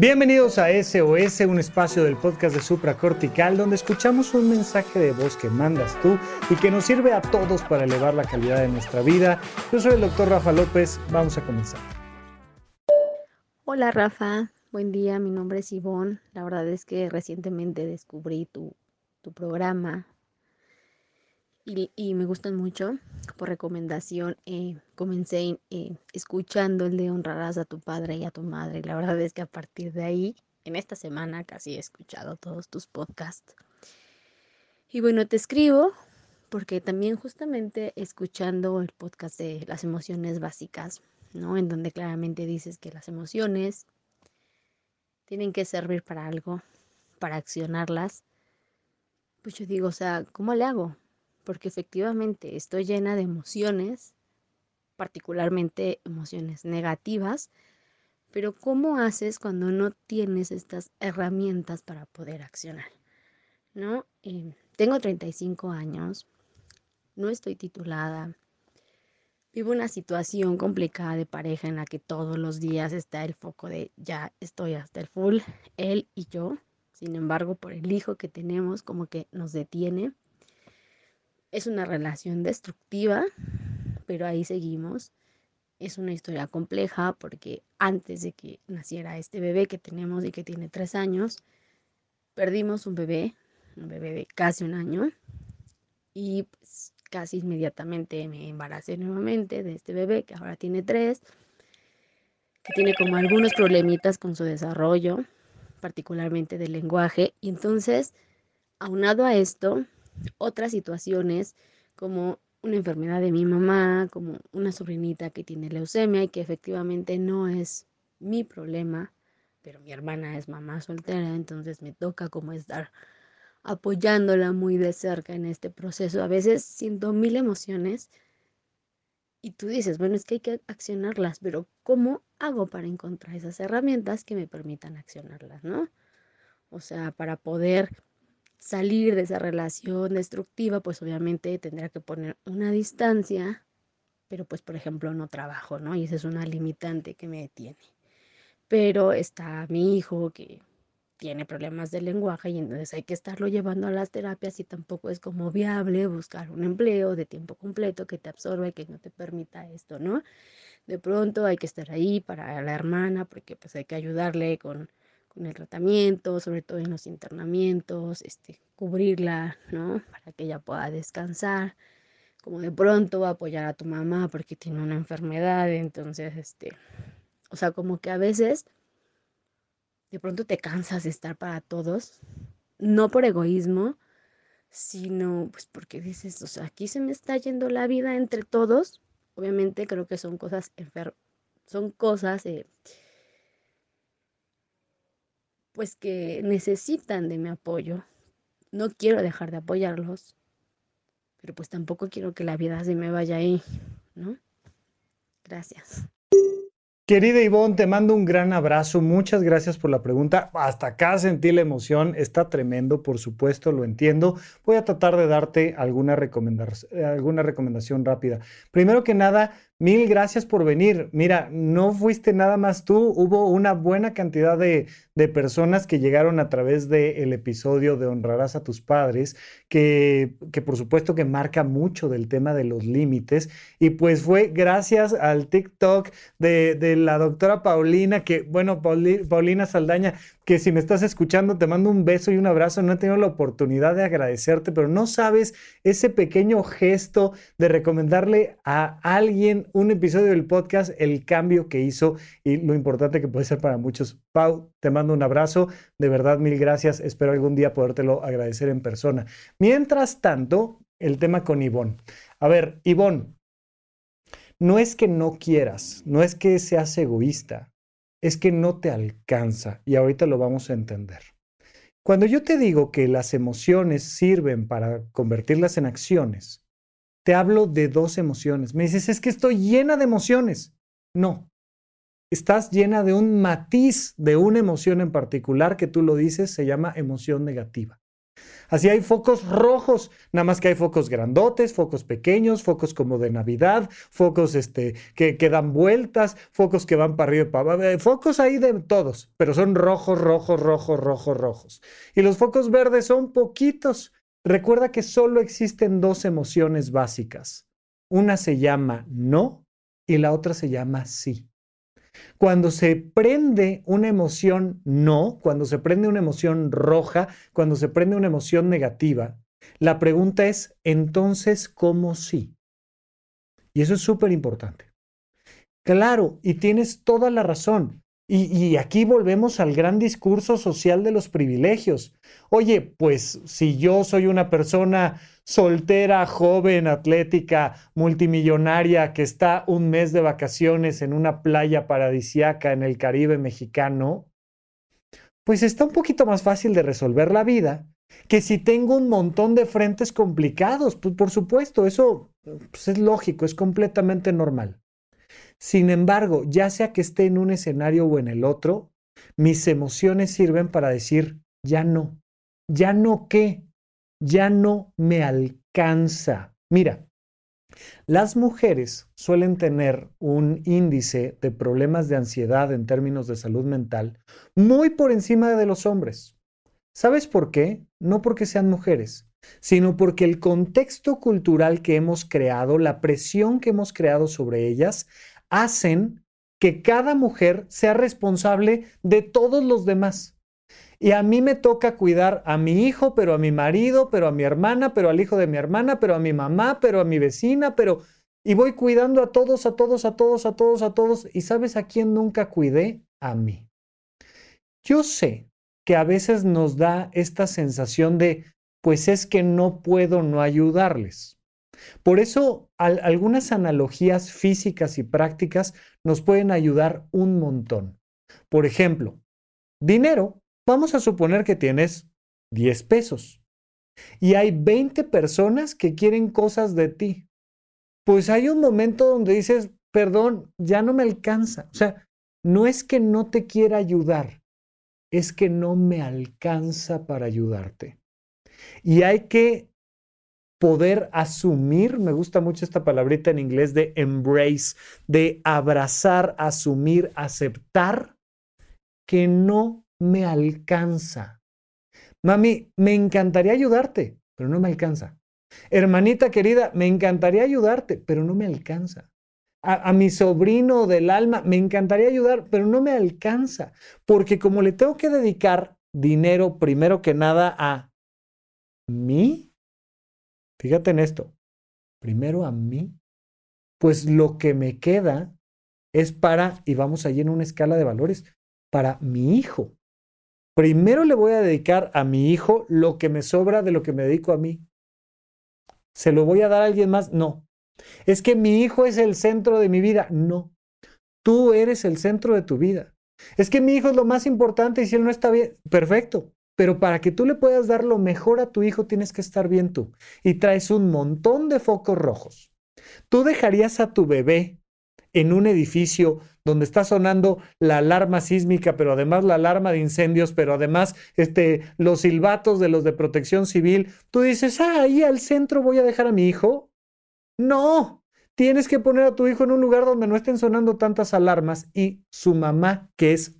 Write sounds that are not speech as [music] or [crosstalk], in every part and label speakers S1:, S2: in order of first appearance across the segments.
S1: Bienvenidos a SOS, un espacio del podcast de Supracortical donde escuchamos un mensaje de voz que mandas tú y que nos sirve a todos para elevar la calidad de nuestra vida. Yo soy el doctor Rafa López, vamos a comenzar.
S2: Hola Rafa, buen día, mi nombre es Ivonne. La verdad es que recientemente descubrí tu, tu programa, y, me gustan mucho. Por recomendación, eh, comencé eh, escuchando el de honrarás a tu padre y a tu madre. La verdad es que a partir de ahí, en esta semana casi he escuchado todos tus podcasts. Y bueno, te escribo porque también justamente escuchando el podcast de las emociones básicas, ¿no? En donde claramente dices que las emociones tienen que servir para algo, para accionarlas. Pues yo digo, o sea, ¿cómo le hago? Porque efectivamente estoy llena de emociones, particularmente emociones negativas, pero ¿cómo haces cuando no tienes estas herramientas para poder accionar? ¿No? Eh, tengo 35 años, no estoy titulada, vivo una situación complicada de pareja en la que todos los días está el foco de ya estoy hasta el full, él y yo. Sin embargo, por el hijo que tenemos, como que nos detiene es una relación destructiva, pero ahí seguimos. Es una historia compleja porque antes de que naciera este bebé que tenemos y que tiene tres años, perdimos un bebé, un bebé de casi un año, y pues, casi inmediatamente me embaracé nuevamente de este bebé que ahora tiene tres, que tiene como algunos problemitas con su desarrollo, particularmente del lenguaje, y entonces, aunado a esto, otras situaciones como una enfermedad de mi mamá, como una sobrinita que tiene leucemia y que efectivamente no es mi problema, pero mi hermana es mamá soltera, entonces me toca como estar apoyándola muy de cerca en este proceso. A veces siento mil emociones y tú dices, bueno, es que hay que accionarlas, pero ¿cómo hago para encontrar esas herramientas que me permitan accionarlas, no? O sea, para poder salir de esa relación destructiva, pues obviamente tendrá que poner una distancia, pero pues por ejemplo no trabajo, ¿no? Y esa es una limitante que me detiene. Pero está mi hijo que tiene problemas de lenguaje y entonces hay que estarlo llevando a las terapias y tampoco es como viable buscar un empleo de tiempo completo que te absorba y que no te permita esto, ¿no? De pronto hay que estar ahí para la hermana porque pues hay que ayudarle con en el tratamiento, sobre todo en los internamientos, este, cubrirla, ¿no? Para que ella pueda descansar. Como de pronto apoyar a tu mamá porque tiene una enfermedad, entonces, este, o sea, como que a veces de pronto te cansas de estar para todos, no por egoísmo, sino pues porque dices, o sea, aquí se me está yendo la vida entre todos. Obviamente creo que son cosas enfer son cosas eh, pues que necesitan de mi apoyo. No quiero dejar de apoyarlos, pero pues tampoco quiero que la vida se me vaya ahí, ¿no? Gracias.
S1: Querida Ivonne, te mando un gran abrazo. Muchas gracias por la pregunta. Hasta acá sentí la emoción. Está tremendo, por supuesto, lo entiendo. Voy a tratar de darte alguna, alguna recomendación rápida. Primero que nada, Mil gracias por venir. Mira, no fuiste nada más tú, hubo una buena cantidad de, personas que llegaron a través del episodio de Honrarás a tus padres, que, que, por supuesto que marca mucho del tema de los límites. Y pues fue gracias al TikTok de, de la doctora Paulina, que, bueno, Paulina Saldaña, que si me estás escuchando te mando un beso y un abrazo. No he tenido la oportunidad de agradecerte, pero no sabes ese pequeño gesto de recomendarle a alguien un episodio del podcast, el cambio que hizo y lo importante que puede ser para muchos. Pau, te mando un abrazo. De verdad, mil gracias. Espero algún día podértelo agradecer en persona. Mientras tanto, el tema con Ivonne. A ver, Ivonne, no es que no quieras, no es que seas egoísta es que no te alcanza y ahorita lo vamos a entender. Cuando yo te digo que las emociones sirven para convertirlas en acciones, te hablo de dos emociones. Me dices, es que estoy llena de emociones. No, estás llena de un matiz de una emoción en particular que tú lo dices, se llama emoción negativa. Así hay focos rojos, nada más que hay focos grandotes, focos pequeños, focos como de Navidad, focos este, que, que dan vueltas, focos que van para arriba y para abajo, focos ahí de todos, pero son rojos, rojos, rojos, rojos, rojos. Y los focos verdes son poquitos. Recuerda que solo existen dos emociones básicas. Una se llama no y la otra se llama sí. Cuando se prende una emoción no, cuando se prende una emoción roja, cuando se prende una emoción negativa, la pregunta es, entonces, ¿cómo sí? Y eso es súper importante. Claro, y tienes toda la razón. Y, aquí volvemos al gran discurso social de los privilegios. Oye, pues si yo soy una persona soltera, joven, atlética, multimillonaria, que está un mes de vacaciones en una playa paradisiaca en el Caribe mexicano, pues está un poquito más fácil de resolver la vida que si tengo un montón de frentes complicados. Pues por supuesto, eso pues, es lógico, es completamente normal. Sin embargo, ya sea que esté en un escenario o en el otro, mis emociones sirven para decir, ya no, ya no qué, ya no me alcanza. Mira, las mujeres suelen tener un índice de problemas de ansiedad en términos de salud mental muy por encima de los hombres. ¿Sabes por qué? No porque sean mujeres, sino porque el contexto cultural que hemos creado, la presión que hemos creado sobre ellas, hacen que cada mujer sea responsable de todos los demás. Y a mí me toca cuidar a mi hijo, pero a mi marido, pero a mi hermana, pero al hijo de mi hermana, pero a mi mamá, pero a mi vecina, pero... Y voy cuidando a todos, a todos, a todos, a todos, a todos. ¿Y sabes a quién nunca cuidé? A mí. Yo sé que a veces nos da esta sensación de, pues es que no puedo no ayudarles. Por eso algunas analogías físicas y prácticas nos pueden ayudar un montón. Por ejemplo, dinero, vamos a suponer que tienes 10 pesos y hay 20 personas que quieren cosas de ti. Pues hay un momento donde dices, perdón, ya no me alcanza. O sea, no es que no te quiera ayudar, es que no me alcanza para ayudarte. Y hay que poder asumir, me gusta mucho esta palabrita en inglés de embrace, de abrazar, asumir, aceptar que no me alcanza. Mami, me encantaría ayudarte, pero no me alcanza. Hermanita querida, me encantaría ayudarte, pero no me alcanza. A, a, mi sobrino del alma, me encantaría ayudar, pero no me alcanza, porque como le tengo que dedicar dinero primero que nada a mí, Fíjate en esto. Primero a mí, pues lo que me queda es para, y vamos allí en una escala de valores, para mi hijo. Primero le voy a dedicar a mi hijo lo que me sobra de lo que me dedico a mí. ¿Se lo voy a dar a alguien más? No. Es que mi hijo es el centro de mi vida. No. Tú eres el centro de tu vida. Es que mi hijo es lo más importante y si él no está bien, perfecto. Pero para que tú le puedas dar lo mejor a tu hijo, tienes que estar bien tú. Y traes un montón de focos rojos. Tú dejarías a tu bebé en un edificio donde está sonando la alarma sísmica, pero además la alarma de incendios, pero además este, los silbatos de los de protección civil. Tú dices, ah, ahí al centro voy a dejar a mi hijo. No, tienes que poner a tu hijo en un lugar donde no estén sonando tantas alarmas y su mamá, que es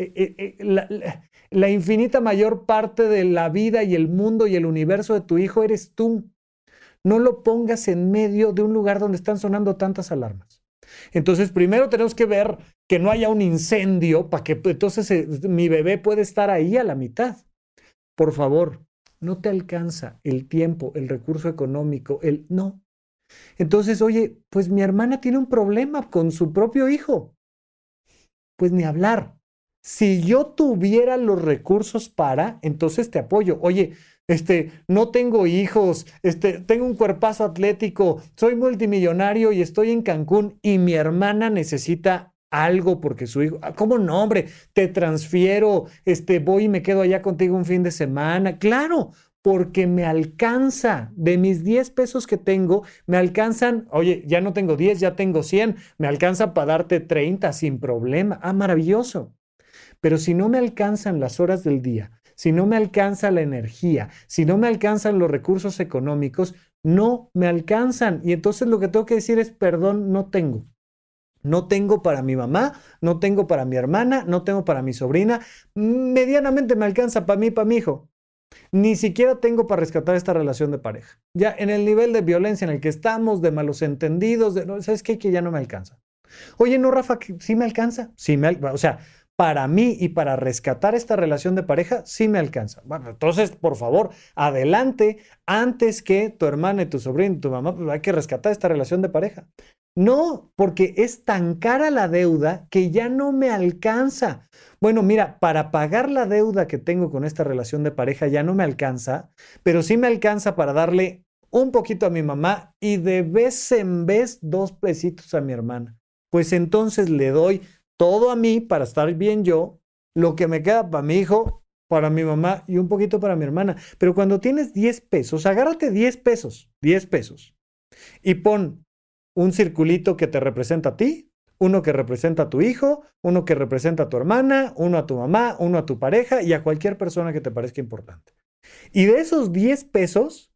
S1: eh, eh, eh, la, infinita mayor parte de la vida y el mundo y el universo de tu hijo eres tú. No lo pongas en medio de un lugar donde están sonando tantas alarmas. Entonces, primero tenemos que ver que no haya un incendio para que entonces eh, mi bebé puede estar ahí a la mitad. Por favor, no te alcanza el tiempo, el recurso económico, el no. Entonces, oye, pues mi hermana tiene un problema con su propio hijo. Pues ni hablar. Si yo tuviera los recursos para, entonces te apoyo. Oye, este, no tengo hijos, este, tengo un cuerpazo atlético, soy multimillonario y estoy en Cancún y mi hermana necesita algo porque su hijo, ah, ¿cómo no, hombre? Te transfiero, este, voy y me quedo allá contigo un fin de semana. Claro, porque me alcanza. De mis 10 pesos que tengo, me alcanzan, oye, ya no tengo 10, ya tengo 100, me alcanza para darte 30 sin problema. Ah, maravilloso. Pero si no me alcanzan las horas del día, si no me alcanza la energía, si no me alcanzan los recursos económicos, no me alcanzan. Y entonces lo que tengo que decir es, perdón, no tengo. No tengo para mi mamá, no tengo para mi hermana, no tengo para mi sobrina. Medianamente me alcanza para mí, para mi hijo. Ni siquiera tengo para rescatar esta relación de pareja. Ya en el nivel de violencia en el que estamos, de malos entendidos, de, ¿sabes qué? Que ya no me alcanza. Oye, no, Rafa, sí me alcanza. Sí me, o sea, para mí y para rescatar esta relación de pareja, sí me alcanza. Bueno, entonces, por favor, adelante, antes que tu hermana y tu sobrino y tu mamá, pues hay que rescatar esta relación de pareja. No, porque es tan cara la deuda que ya no me alcanza. Bueno, mira, para pagar la deuda que tengo con esta relación de pareja ya no me alcanza, pero sí me alcanza para darle un poquito a mi mamá y de vez en vez dos pesitos a mi hermana. Pues entonces le doy todo a mí para estar bien yo, lo que me queda para mi hijo, para mi mamá y un poquito para mi hermana. Pero cuando tienes 10 pesos, agárrate 10 pesos, 10 pesos, y pon un circulito que te representa a ti, uno que representa a tu hijo, uno que representa a tu hermana, uno a tu mamá, uno a tu pareja y a cualquier persona que te parezca importante. Y de esos 10 pesos,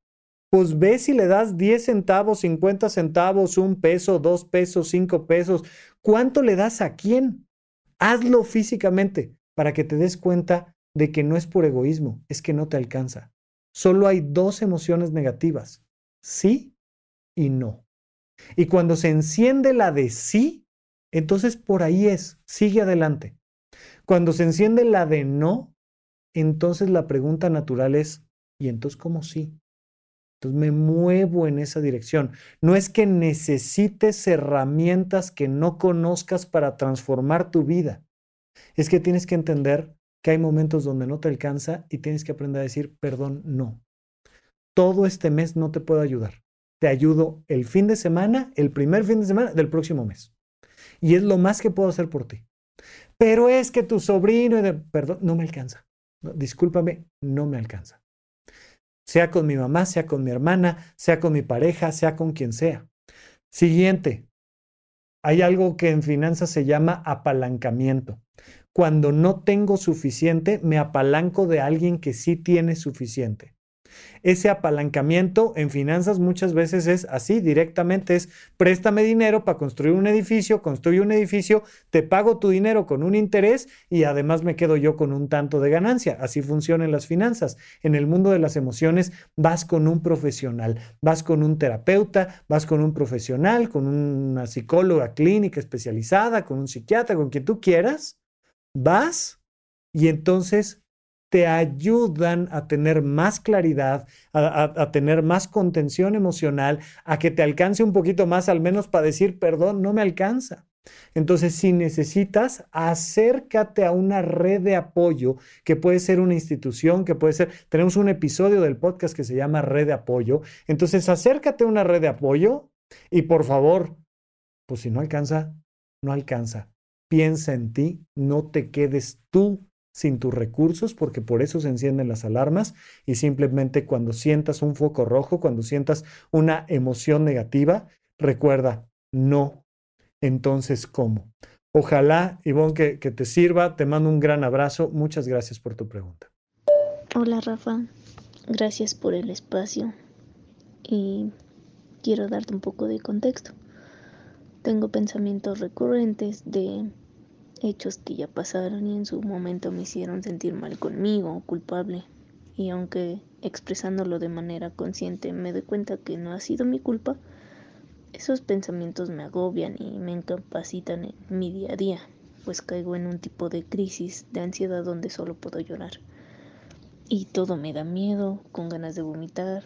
S1: pues ve si le das 10 centavos, 50 centavos, un peso, dos pesos, cinco pesos. ¿Cuánto le das a quién? Hazlo físicamente para que te des cuenta de que no es por egoísmo, es que no te alcanza. Solo hay dos emociones negativas, sí y no. Y cuando se enciende la de sí, entonces por ahí es, sigue adelante. Cuando se enciende la de no, entonces la pregunta natural es, ¿y entonces cómo sí? Me muevo en esa dirección. No es que necesites herramientas que no conozcas para transformar tu vida. Es que tienes que entender que hay momentos donde no te alcanza y tienes que aprender a decir, perdón, no. Todo este mes no te puedo ayudar. Te ayudo el fin de semana, el primer fin de semana del próximo mes. Y es lo más que puedo hacer por ti. Pero es que tu sobrino, perdón, no me alcanza. discúlpame, no me alcanza sea con mi mamá, sea con mi hermana, sea con mi pareja, sea con quien sea. Siguiente, hay algo que en finanzas se llama apalancamiento. Cuando no tengo suficiente, me apalanco de alguien que sí tiene suficiente. Ese apalancamiento en finanzas muchas veces es así, directamente es préstame dinero para construir un edificio, construye un edificio, te pago tu dinero con un interés y además me quedo yo con un tanto de ganancia. Así funcionan las finanzas. En el mundo de las emociones vas con un profesional, vas con un terapeuta, vas con un profesional, con una psicóloga clínica especializada, con un psiquiatra, con quien tú quieras, vas y entonces te ayudan a tener más claridad, a, tener más contención emocional, a que te alcance un poquito más, al menos para decir, perdón, no me alcanza. Entonces, si necesitas, acércate a una red de apoyo que puede ser una institución, que puede ser, tenemos un episodio del podcast que se llama Red de Apoyo. Entonces, acércate a una red de apoyo y por favor, pues si no alcanza, no alcanza. Piensa en ti, no te quedes tú sin tus recursos, porque por eso se encienden las alarmas y simplemente cuando sientas un foco rojo, cuando sientas una emoción negativa, recuerda, no. Entonces, ¿cómo? Ojalá, Ivonne, que, que te sirva. Te mando un gran abrazo. Muchas gracias por tu pregunta.
S3: Hola, Rafa. Gracias por el espacio. Y quiero darte un poco de contexto. Tengo pensamientos recurrentes de hechos que ya pasaron y en su momento me hicieron sentir mal conmigo, culpable. Y aunque expresándolo de manera consciente me doy cuenta que no ha sido mi culpa, esos pensamientos me agobian y me incapacitan en mi día a día, pues caigo en un tipo de crisis de ansiedad donde solo puedo llorar. Y todo me da miedo, con ganas de vomitar,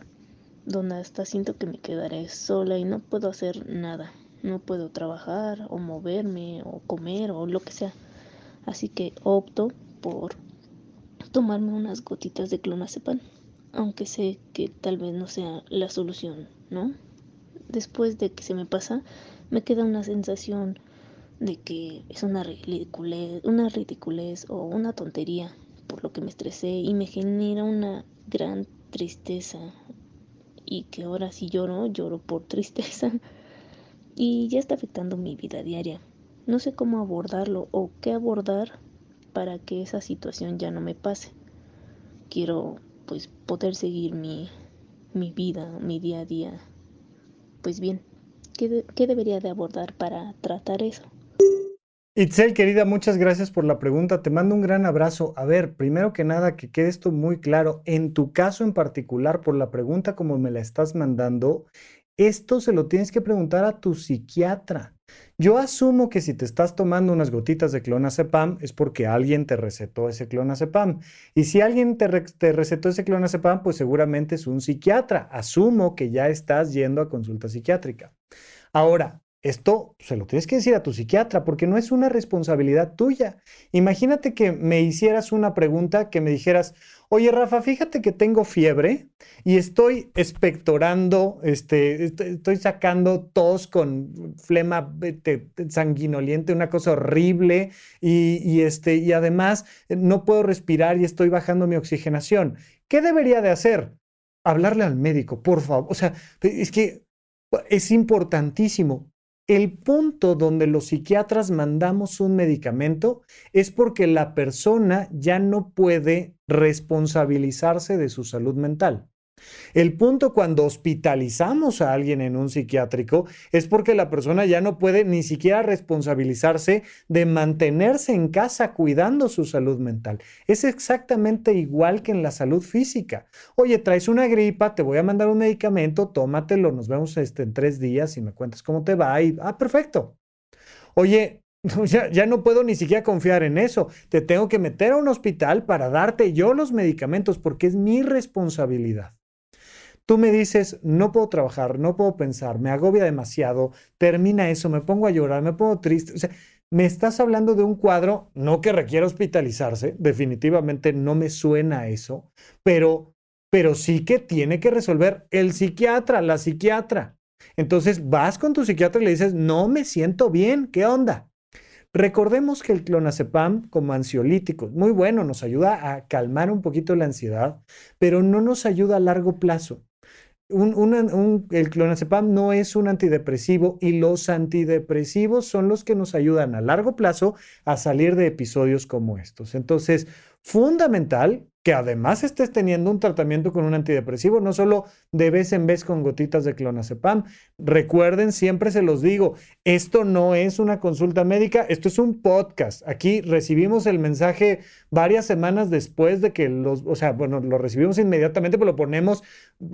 S3: donde hasta siento que me quedaré sola y no puedo hacer nada. No puedo trabajar o moverme o comer o lo que sea. Así que opto por tomarme unas gotitas de clonazepam, aunque sé que tal vez no sea la solución, ¿no? Después de que se me pasa, me queda una sensación de que es una ridiculez, una ridiculez o una tontería por lo que me estresé y me genera una gran tristeza y que ahora si lloro, lloro por tristeza [laughs] y ya está afectando mi vida diaria. No sé cómo abordarlo o qué abordar para que esa situación ya no me pase. quiero pues poder seguir mi, mi vida, mi día a día. Pues bien, ¿qué, ¿qué debería de abordar para tratar eso?
S1: Itzel, querida, muchas gracias por la pregunta. Te mando un gran abrazo. A ver, primero que nada, que quede esto muy claro. En tu caso en particular, por la pregunta como me la estás mandando, esto se lo tienes que preguntar a tu psiquiatra. Yo asumo que si te estás tomando unas gotitas de clonazepam es porque alguien te recetó ese clonazepam. Y si alguien te, recetó ese clonazepam, pues seguramente es un psiquiatra. Asumo que ya estás yendo a consulta psiquiátrica. Ahora, esto se lo tienes que decir a tu psiquiatra porque no es una responsabilidad tuya. Imagínate que me hicieras una pregunta que me dijeras, oye Rafa, fíjate que tengo fiebre y estoy expectorando, este, estoy sacando tos con flema este, sanguinoliente, una cosa horrible y, y, este, además eh, no puedo respirar y estoy bajando mi oxigenación. ¿Qué debería de hacer? Hablarle al médico, por favor. O sea, es que es importantísimo. El punto donde los psiquiatras mandamos un medicamento es porque la persona ya no puede responsabilizarse de su salud mental. El punto cuando hospitalizamos a alguien en un psiquiátrico es porque la persona ya no puede ni siquiera responsabilizarse de mantenerse en casa cuidando su salud mental. Es exactamente igual que en la salud física. Oye, traes una gripa, te voy a mandar un medicamento, tómatelo, nos vemos este, en tres días y me cuentas cómo te va. Y, ah, perfecto. Oye, [laughs] ya, ya, no puedo ni siquiera confiar en eso. Te tengo que meter a un hospital para darte yo los medicamentos porque es mi responsabilidad. Tú me dices, no puedo trabajar, no puedo pensar, me agobia demasiado, termina eso, me pongo a llorar, me pongo triste. O sea, me estás hablando de un cuadro, no que requiera hospitalizarse, definitivamente no me suena eso, pero, pero sí que tiene que resolver el psiquiatra, la psiquiatra. Entonces vas con tu psiquiatra y le dices, no me siento bien, ¿qué onda? Recordemos que el clonazepam como ansiolítico, muy bueno, nos ayuda a calmar un poquito la ansiedad, pero no nos ayuda a largo plazo el clonazepam no es un antidepresivo y los antidepresivos son los que nos ayudan a largo plazo a salir de episodios como estos. Entonces, fundamental que además estés teniendo un tratamiento con un antidepresivo, no solo de vez en vez con gotitas de clonazepam. Recuerden, siempre se los digo, esto no es una consulta médica, esto es un podcast. Aquí recibimos el mensaje varias semanas después de que los, o sea, bueno, lo recibimos inmediatamente, pero lo ponemos,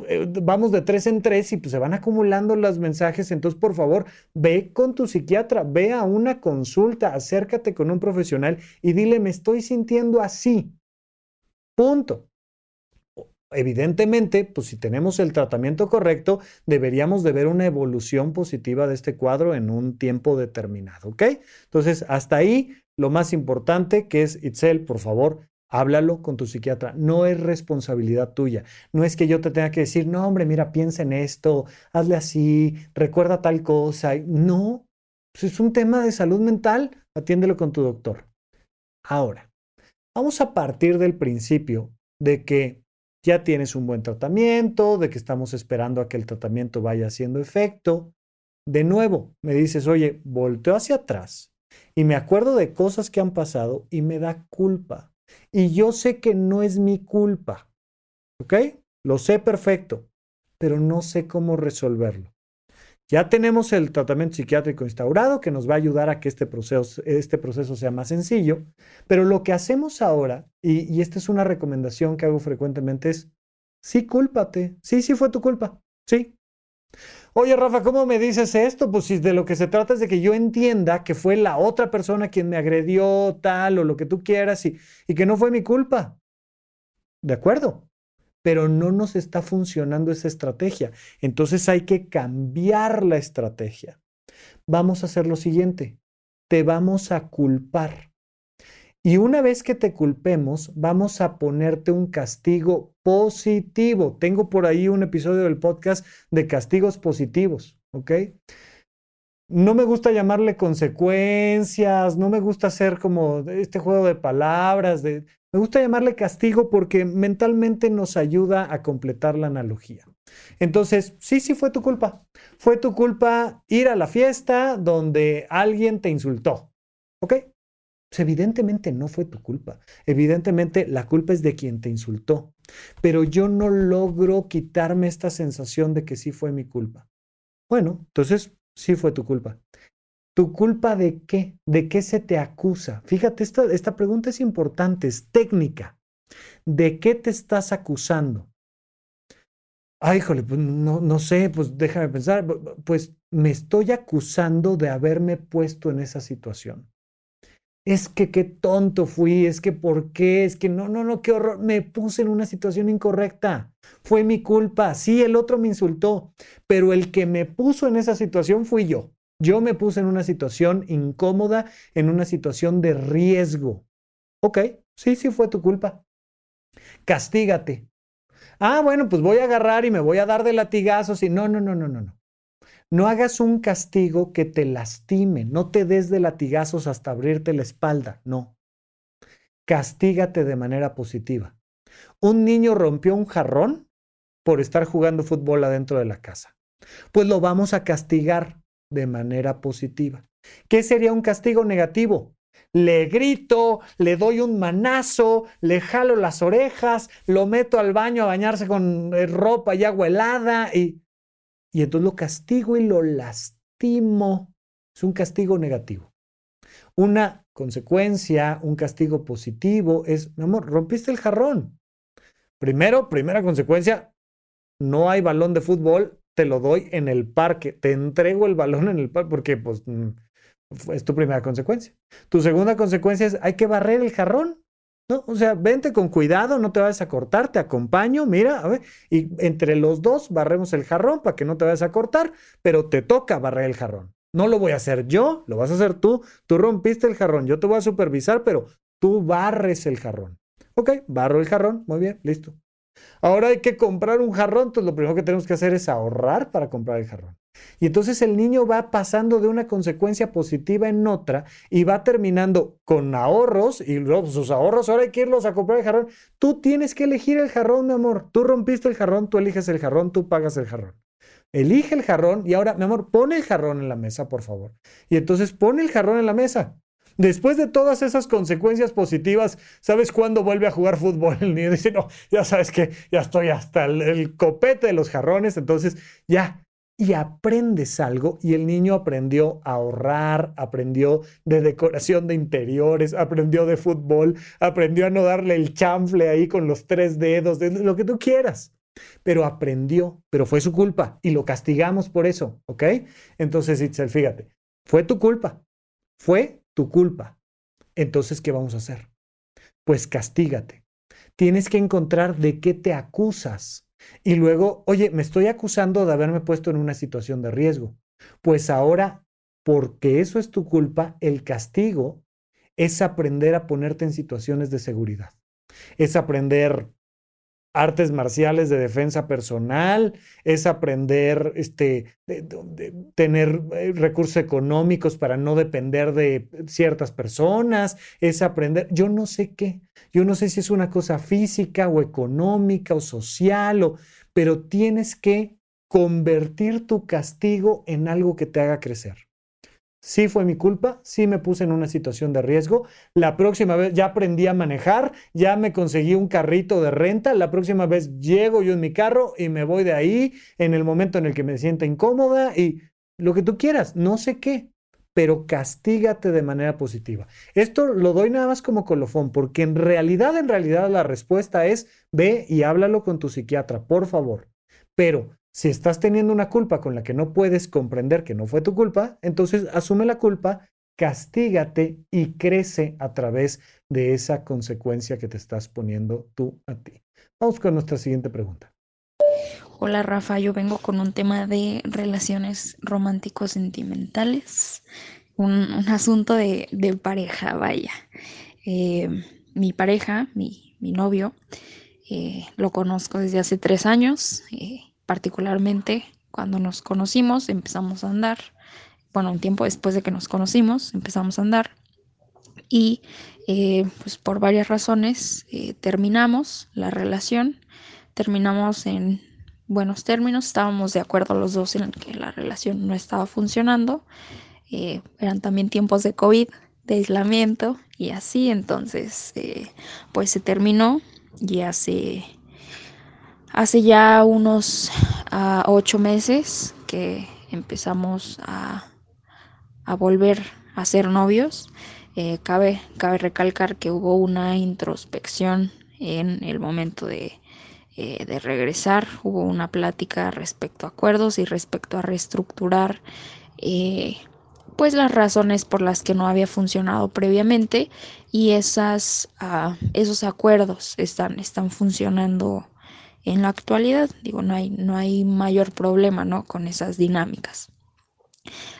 S1: eh, vamos de tres en tres y pues se van acumulando los mensajes. Entonces, por favor, ve con tu psiquiatra, ve a una consulta, acércate con un profesional y dile, me estoy sintiendo así Punto. Evidentemente, pues si tenemos el tratamiento correcto, deberíamos de ver una evolución positiva de este cuadro en un tiempo determinado, ¿ok? Entonces, hasta ahí, lo más importante que es, Itzel, por favor, háblalo con tu psiquiatra. No es responsabilidad tuya. No es que yo te tenga que decir, no, hombre, mira, piensa en esto, hazle así, recuerda tal cosa. No, pues es un tema de salud mental, atiéndelo con tu doctor. Ahora, Vamos a partir del principio de que ya tienes un buen tratamiento, de que estamos esperando a que el tratamiento vaya haciendo efecto. De nuevo, me dices, oye, volteo hacia atrás y me acuerdo de cosas que han pasado y me da culpa. Y yo sé que no es mi culpa. ¿Ok? Lo sé perfecto, pero no sé cómo resolverlo. Ya tenemos el tratamiento psiquiátrico instaurado que nos va a ayudar a que este proceso, este proceso sea más sencillo, pero lo que hacemos ahora, y, y esta es una recomendación que hago frecuentemente, es, sí, cúlpate, sí, sí fue tu culpa, sí. Oye, Rafa, ¿cómo me dices esto? Pues si de lo que se trata es de que yo entienda que fue la otra persona quien me agredió, tal, o lo que tú quieras, y, y que no fue mi culpa. De acuerdo, pero no nos está funcionando esa estrategia. Entonces hay que cambiar la estrategia. Vamos a hacer lo siguiente, te vamos a culpar. Y una vez que te culpemos, vamos a ponerte un castigo positivo. Tengo por ahí un episodio del podcast de castigos positivos, ¿ok? No me gusta llamarle consecuencias, no me gusta hacer como este juego de palabras, de, me gusta llamarle castigo porque mentalmente nos ayuda a completar la analogía. Entonces, sí, sí fue tu culpa. Fue tu culpa ir a la fiesta donde alguien te insultó. ¿Ok? Pues, evidentemente no fue tu culpa. Evidentemente la culpa es de quien te insultó. Pero yo no logro quitarme esta sensación de que sí fue mi culpa. Bueno, entonces sí fue tu culpa. ¿Tu culpa de qué? ¿De qué se te acusa? Fíjate, esta, esta pregunta es importante, es técnica. ¿De qué te estás acusando? Ay, híjole, pues no, no sé, pues déjame pensar. Pues me estoy acusando de haberme puesto en esa situación. Es que qué tonto fui, es que por qué, es que no, no, no, qué horror, me puse en una situación incorrecta. Fue mi culpa. Sí, el otro me insultó, pero el que me puso en esa situación fui yo. Yo me puse en una situación incómoda, en una situación de riesgo. Ok, sí, sí fue tu culpa. Castígate. Ah, bueno, pues voy a agarrar y me voy a dar de latigazos y no, no, no, no, no, no. No hagas un castigo que te lastime, no te des de latigazos hasta abrirte la espalda, no. Castígate de manera positiva. Un niño rompió un jarrón por estar jugando fútbol adentro de la casa. Pues lo vamos a castigar de manera positiva. ¿Qué sería un castigo negativo? Le grito, le doy un manazo, le jalo las orejas, lo meto al baño a bañarse con eh, ropa y agua helada y, y entonces lo castigo y lo lastimo. Es un castigo negativo. Una consecuencia, un castigo positivo es, mi amor, rompiste el jarrón. Primero, primera consecuencia, no hay balón de fútbol, te lo doy en el parque, te entrego el balón en el parque, porque pues mm, es tu primera consecuencia. Tu segunda consecuencia es, hay que barrer el jarrón. ¿no? O sea, vente con cuidado, no te vayas a cortar, te acompaño, mira, a ver, y entre los dos barremos el jarrón para que no te vayas a cortar, pero te toca barrer el jarrón. No lo voy a hacer yo, lo vas a hacer tú. Tú rompiste el jarrón, yo te voy a supervisar, pero tú barres el jarrón. Ok, barro el jarrón, muy bien, listo. Ahora hay que comprar un jarrón, entonces lo primero que tenemos que hacer es ahorrar para comprar el jarrón. Y entonces el niño va pasando de una consecuencia positiva en otra y va terminando con ahorros y luego sus ahorros, ahora hay que irlos a comprar el jarrón. Tú tienes que elegir el jarrón, mi amor. Tú rompiste el jarrón, tú eliges el jarrón, tú pagas el jarrón. Elige el jarrón y ahora, mi amor, pone el jarrón en la mesa, por favor. Y entonces pone el jarrón en la mesa. Después de todas esas consecuencias positivas, ¿sabes cuándo vuelve a jugar fútbol? El niño dice, no, ya sabes que ya estoy hasta el, copete de los jarrones, entonces ya, y aprendes algo y el niño aprendió a ahorrar, aprendió de decoración de interiores, aprendió de fútbol, aprendió a no darle el chanfle ahí con los tres dedos, de lo que tú quieras. Pero aprendió, pero fue su culpa y lo castigamos por eso, ¿ok? Entonces, Itzel, fíjate, fue tu culpa, fue tu culpa. Entonces, ¿qué vamos a hacer? Pues castígate. Tienes que encontrar de qué te acusas. Y luego, oye, me estoy acusando de haberme puesto en una situación de riesgo. Pues ahora, porque eso es tu culpa, el castigo es aprender a ponerte en situaciones de seguridad. Es aprender artes marciales de defensa personal, es aprender, este, tener eh, recursos económicos para no depender de ciertas personas, es aprender, yo no sé qué, yo no sé si es una cosa física o económica o social, o, pero tienes que convertir tu castigo en algo que te haga crecer. Sí fue mi culpa, sí me puse en una situación de riesgo. La próxima vez ya aprendí a manejar, ya me conseguí un carrito de renta. La próxima vez llego yo en mi carro y me voy de ahí en el momento en el que me sienta incómoda y lo que tú quieras, no sé qué, pero castígate de manera positiva. Esto lo doy nada más como colofón, porque en realidad, en realidad la respuesta es ve y háblalo con tu psiquiatra, por favor. Pero si estás teniendo una culpa con la que no puedes comprender que no fue tu culpa, entonces asume la culpa, castígate y crece a través de esa consecuencia que te estás poniendo tú a ti. Vamos con nuestra siguiente pregunta.
S4: Hola Rafa, yo vengo con un tema de relaciones románticos sentimentales, un, asunto de, pareja, vaya. Eh, mi pareja, mi, novio, eh, lo conozco desde hace tres años. Eh, particularmente cuando nos conocimos, empezamos a andar, bueno, un tiempo después de que nos conocimos, empezamos a andar. Y eh, pues por varias razones eh, terminamos la relación, terminamos en buenos términos, estábamos de acuerdo los dos en que la relación no estaba funcionando, eh, eran también tiempos de COVID, aislamiento y así, entonces pues se terminó y hace, hace ya unos ah, ocho meses que empezamos a, a volver a ser novios. Eh, cabe, cabe recalcar que hubo una introspección en el momento de, eh, de regresar. Hubo una plática respecto a acuerdos y respecto a reestructurar eh, pues las razones por las que no había funcionado previamente y esas, ah, esos acuerdos están, están funcionando en la actualidad. Digo, no hay, no hay mayor problema ¿no? con esas dinámicas.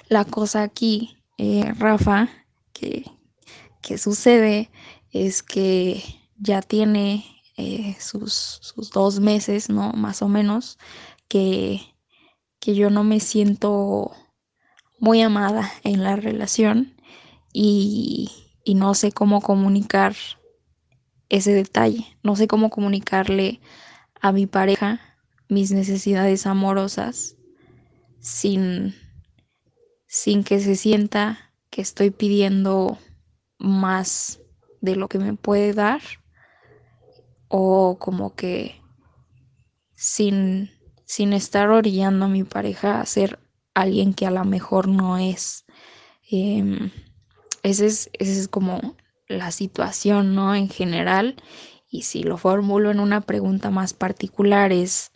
S4: La cosa aquí, eh, Rafa, que, que sucede es que ya tiene eh, sus, sus, dos meses, ¿no? Más o menos, que, que yo no me siento muy amada en la relación y, y no sé cómo comunicar ese detalle, no sé cómo comunicarle a mi pareja mis necesidades amorosas sin, sin que se sienta que estoy pidiendo más de lo que me puede dar o como que sin, sin estar orillando a mi pareja a ser alguien que a lo mejor no es. Esa es, es como la situación, ¿no? En general. Y si lo formulo en una pregunta más particular es,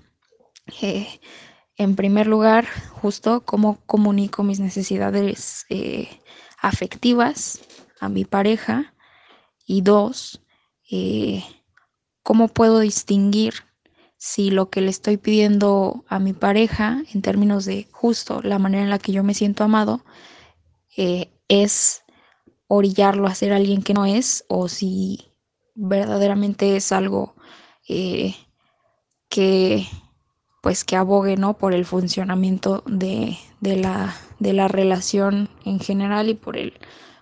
S4: eh, en primer lugar, justo cómo comunico mis necesidades eh, afectivas a mi pareja. Y dos, eh, ¿Cómo puedo distinguir si lo que le estoy pidiendo a mi pareja en términos de justo la manera en la que yo me siento amado es orillarlo a ser alguien que no es o si verdaderamente es algo eh, que pues que abogue ¿no? por el funcionamiento de, la, de la relación en general y por el,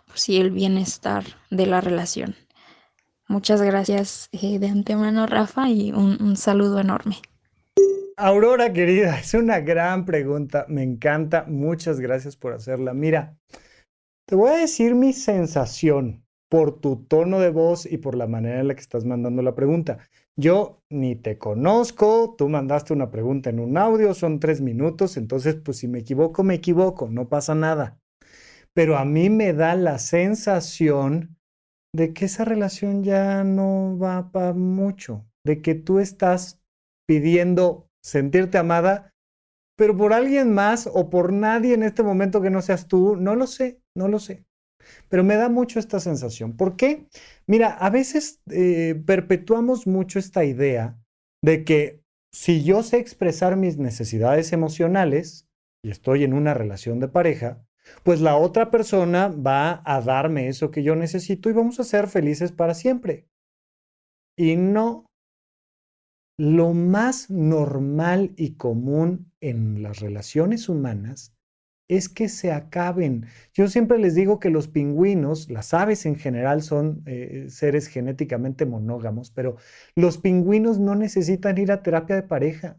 S4: pues, el bienestar de la relación. Muchas gracias eh, de antemano, Rafa, y un, saludo enorme.
S1: Aurora, querida, es una gran pregunta. Me encanta. Muchas gracias por hacerla. Mira, te voy a decir mi sensación por tu tono de voz y por la manera en la que estás mandando la pregunta. Yo ni te conozco, tú mandaste una pregunta en un audio, son tres minutos, entonces pues si me equivoco, me equivoco, no pasa nada. Pero a mí me da la sensación de que esa relación ya no va para mucho, de que tú estás pidiendo sentirte amada, pero por alguien más o por nadie en este momento que no seas tú, no lo sé, no lo sé. Pero me da mucho esta sensación. ¿Por qué? Mira, a veces eh, perpetuamos mucho esta idea de que si yo sé expresar mis necesidades emocionales y estoy en una relación de pareja, pues la otra persona va a darme eso que yo necesito y vamos a ser felices para siempre. Y no, lo más normal y común en las relaciones humanas es que se acaben. Yo siempre les digo que los pingüinos, las aves en general son eh, seres genéticamente monógamos, pero los pingüinos no necesitan ir a terapia de pareja.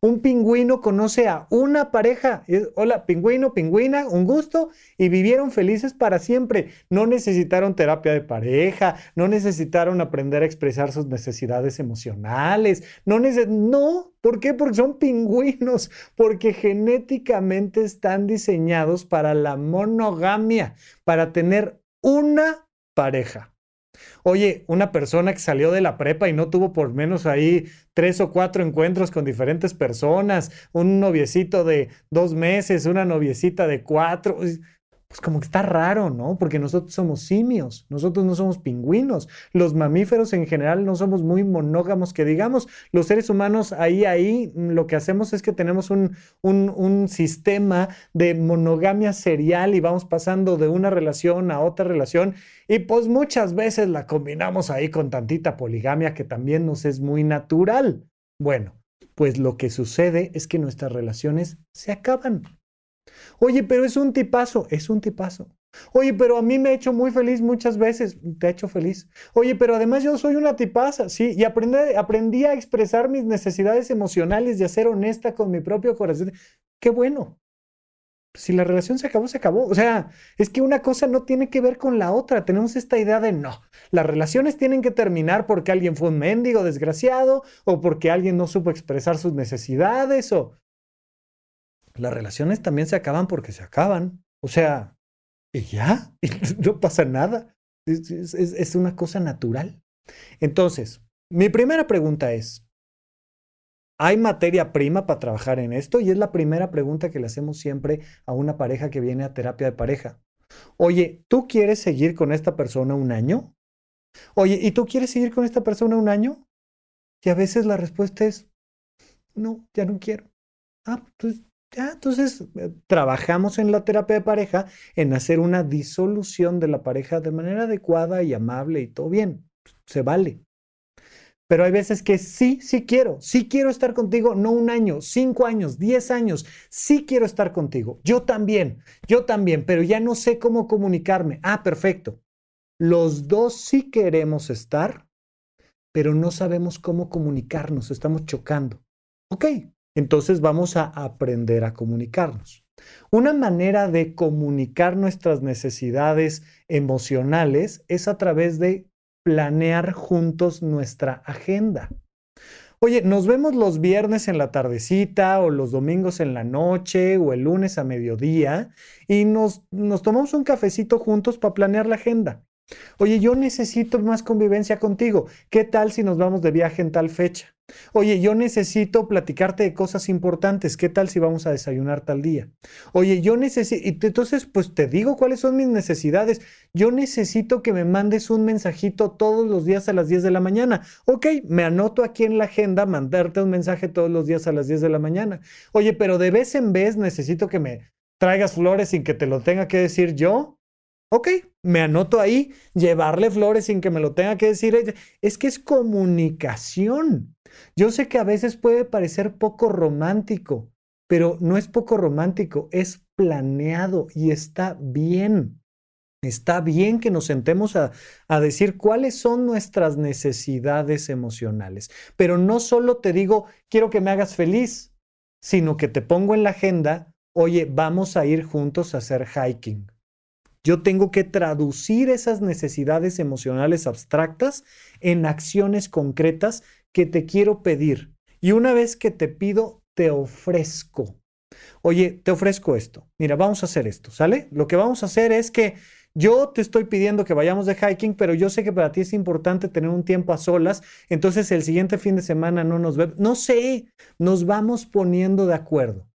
S1: Un pingüino conoce a una pareja. Hola, pingüino, pingüina, un gusto. Y vivieron felices para siempre. No necesitaron terapia de pareja, no necesitaron aprender a expresar sus necesidades emocionales. No, no, ¿por qué? Porque son pingüinos, porque genéticamente están diseñados para la monogamia, para tener una pareja. Oye, una persona que salió de la prepa y no tuvo por menos ahí tres o cuatro encuentros con diferentes personas, un noviecito de dos meses, una noviecita de cuatro pues como que está raro, ¿no? Porque nosotros somos simios, nosotros no somos pingüinos. Los mamíferos en general no somos muy monógamos, que digamos, los seres humanos ahí, ahí, mm, lo que hacemos es que tenemos un, un, un sistema de monogamia serial y vamos pasando de una relación a otra relación y pues muchas veces la combinamos ahí con tantita poligamia que también nos es muy natural. Bueno, pues lo que sucede es que nuestras relaciones se acaban. Oye, pero es un tipazo, es un tipazo. Oye, pero a mí me ha hecho muy feliz muchas veces, te ha hecho feliz. Oye, pero además yo soy una tipaza, sí, y aprendí, aprendí a expresar mis necesidades emocionales y a ser honesta con mi propio corazón. Qué bueno. si la relación se acabó, se acabó. O sea, es que una cosa no tiene que ver con la otra. Tenemos esta idea de no, las relaciones tienen que terminar porque alguien fue un mendigo desgraciado o porque alguien no supo expresar sus necesidades o... Las relaciones también se acaban porque se acaban. O sea, y ya, [laughs] no pasa nada. Es una cosa natural. Entonces, mi primera pregunta es, ¿Hay materia prima para trabajar en esto? Y es la primera pregunta que le hacemos siempre a una pareja que viene a terapia de pareja. Oye, ¿tú quieres seguir con esta persona un año? Oye, ¿y tú quieres seguir con esta persona un año? Y a veces la respuesta es, no, ya no quiero. Ah, pues entonces eh, trabajamos en la terapia de pareja en hacer una disolución de la pareja de manera adecuada y amable y todo bien. Se vale. Pero hay veces que sí, sí quiero, sí quiero estar contigo, no un año, cinco años, diez años, sí quiero estar contigo. Yo también, yo también, pero ya no sé cómo comunicarme. Ah, perfecto. Los dos sí queremos estar, pero no sabemos cómo comunicarnos, estamos chocando. Ok, entonces vamos a aprender a comunicarnos. Una manera de comunicar nuestras necesidades emocionales es a través de planear juntos nuestra agenda. Oye, nos vemos los viernes en la tardecita o los domingos en la noche o el lunes a mediodía y nos, tomamos un cafecito juntos para planear la agenda. Oye, yo necesito más convivencia contigo. ¿Qué tal si nos vamos de viaje en tal fecha? Oye, yo necesito platicarte de cosas importantes. ¿Qué tal si vamos a desayunar tal día? Oye, yo necesito, entonces, pues te digo cuáles son mis necesidades. Yo necesito que me mandes un mensajito todos los días a las 10 de la mañana. Ok, me anoto aquí en la agenda mandarte un mensaje todos los días a las 10 de la mañana. Oye, pero de vez en vez necesito que me traigas flores sin que te lo tenga que decir yo. Ok, me anoto ahí, llevarle flores sin que me lo tenga que decir ella. Es que es comunicación. Yo sé que a veces puede parecer poco romántico, pero no es poco romántico, es planeado y está bien. Está bien que nos sentemos a, a, decir cuáles son nuestras necesidades emocionales. Pero no solo te digo, quiero que me hagas feliz, sino que te pongo en la agenda, oye, vamos a ir juntos a hacer hiking. Yo tengo que traducir esas necesidades emocionales abstractas en acciones concretas que te quiero pedir. Y una vez que te pido, te ofrezco. Oye, te ofrezco esto. Mira, vamos a hacer esto, ¿sale? Lo que vamos a hacer es que yo te estoy pidiendo que vayamos de hiking, pero yo sé que para ti es importante tener un tiempo a solas, entonces el siguiente fin de semana no nos vemos. No sé, nos vamos poniendo de acuerdo.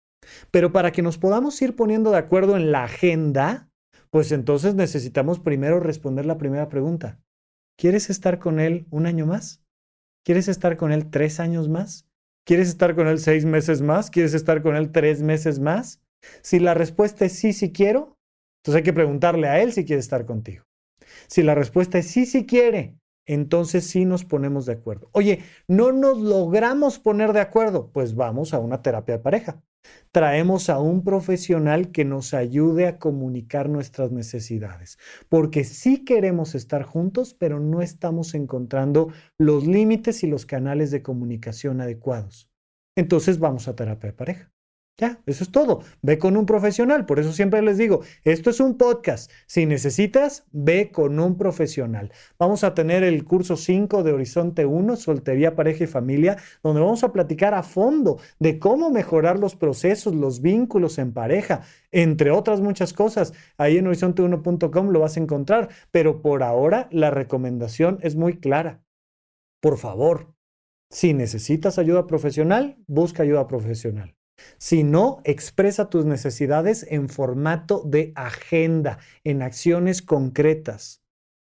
S1: Pero para que nos podamos ir poniendo de acuerdo en la agenda, pues entonces necesitamos primero responder la primera pregunta. ¿Quieres estar con él un año más? ¿Quieres estar con él tres años más? ¿Quieres estar con él seis meses más? ¿Quieres estar con él tres meses más? Si la respuesta es sí, sí quiero, entonces hay que preguntarle a él si quiere estar contigo. Si la respuesta es sí, sí quiere, entonces sí nos ponemos de acuerdo. Oye, no nos logramos poner de acuerdo, pues vamos a una terapia de pareja traemos a un profesional que nos ayude a comunicar nuestras necesidades, porque sí queremos estar juntos, pero no estamos encontrando los límites y los canales de comunicación adecuados. Entonces vamos a terapia de pareja. Ya, eso es todo. Ve con un profesional. Por eso siempre les digo, esto es un podcast. Si necesitas, ve con un profesional. Vamos a tener el curso 5 de Horizonte 1, Soltería, Pareja y Familia, donde vamos a platicar a fondo de cómo mejorar los procesos, los vínculos en pareja, entre otras muchas cosas. Ahí en horizonte1.com lo vas a encontrar. Pero por ahora la recomendación es muy clara. Por favor, si necesitas ayuda profesional, busca ayuda profesional. Si no, expresa tus necesidades en formato de agenda, en acciones concretas.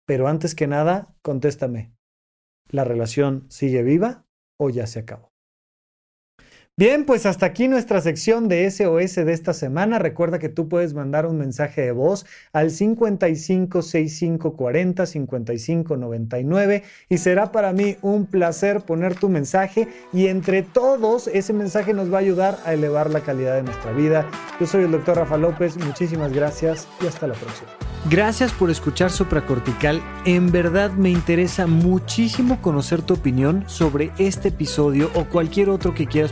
S1: Pero antes que nada, contéstame, ¿la relación sigue viva o ya se acabó? Bien, pues hasta aquí nuestra sección de SOS de esta semana. Recuerda que tú puedes mandar un mensaje de voz al 556540 5599 y será para mí un placer poner tu mensaje y entre todos ese mensaje nos va a ayudar a elevar la calidad de nuestra vida. Yo soy el doctor Rafa López, muchísimas gracias y hasta la próxima. Gracias por escuchar Supracortical. En verdad me interesa muchísimo conocer tu opinión sobre este episodio o cualquier otro que quieras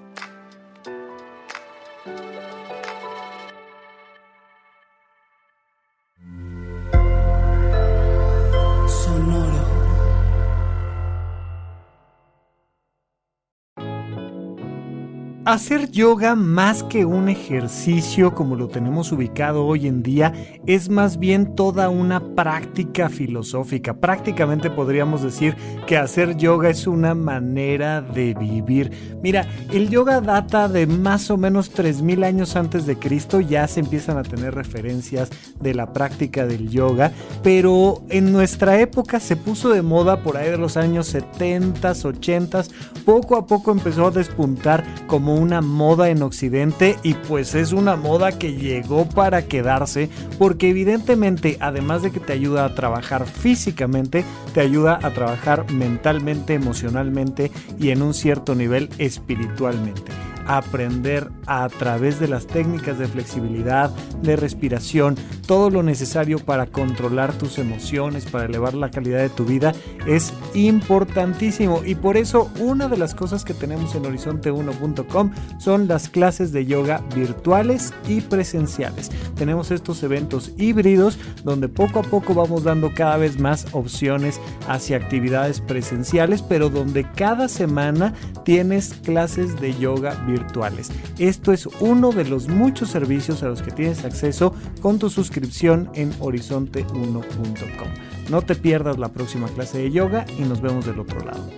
S1: Hacer yoga más que un ejercicio como lo tenemos ubicado hoy en día es más bien toda una práctica filosófica. Prácticamente podríamos decir que hacer yoga es una manera de vivir. Mira, el yoga data de más o menos 3000 años antes de Cristo, ya se empiezan a tener referencias de la práctica del yoga, pero en nuestra época se puso de moda por ahí de los años 70, 80, poco a poco empezó a despuntar como una moda en Occidente y pues es una moda que llegó para quedarse porque evidentemente además de que te ayuda a trabajar físicamente, te ayuda a trabajar mentalmente, emocionalmente y en un cierto nivel espiritualmente aprender a través de las técnicas de flexibilidad, de respiración, todo lo necesario para controlar tus emociones, para elevar la calidad de tu vida, es importantísimo. Y por eso una de las cosas que tenemos en horizonte1.com son las clases de yoga virtuales y presenciales. Tenemos estos eventos híbridos donde poco a poco vamos dando cada vez más opciones hacia actividades presenciales, pero donde cada semana tienes clases de yoga virtuales virtuales. Esto es uno de los muchos servicios a los que tienes acceso con tu suscripción en horizonte1.com. No te pierdas la próxima clase de yoga y nos vemos del otro lado.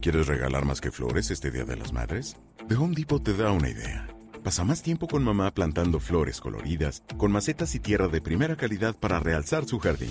S5: ¿Quieres regalar más que flores este Día de las Madres? The Home Depot te da una idea. Pasa más tiempo con mamá plantando flores coloridas, con macetas y tierra de primera calidad para realzar su jardín.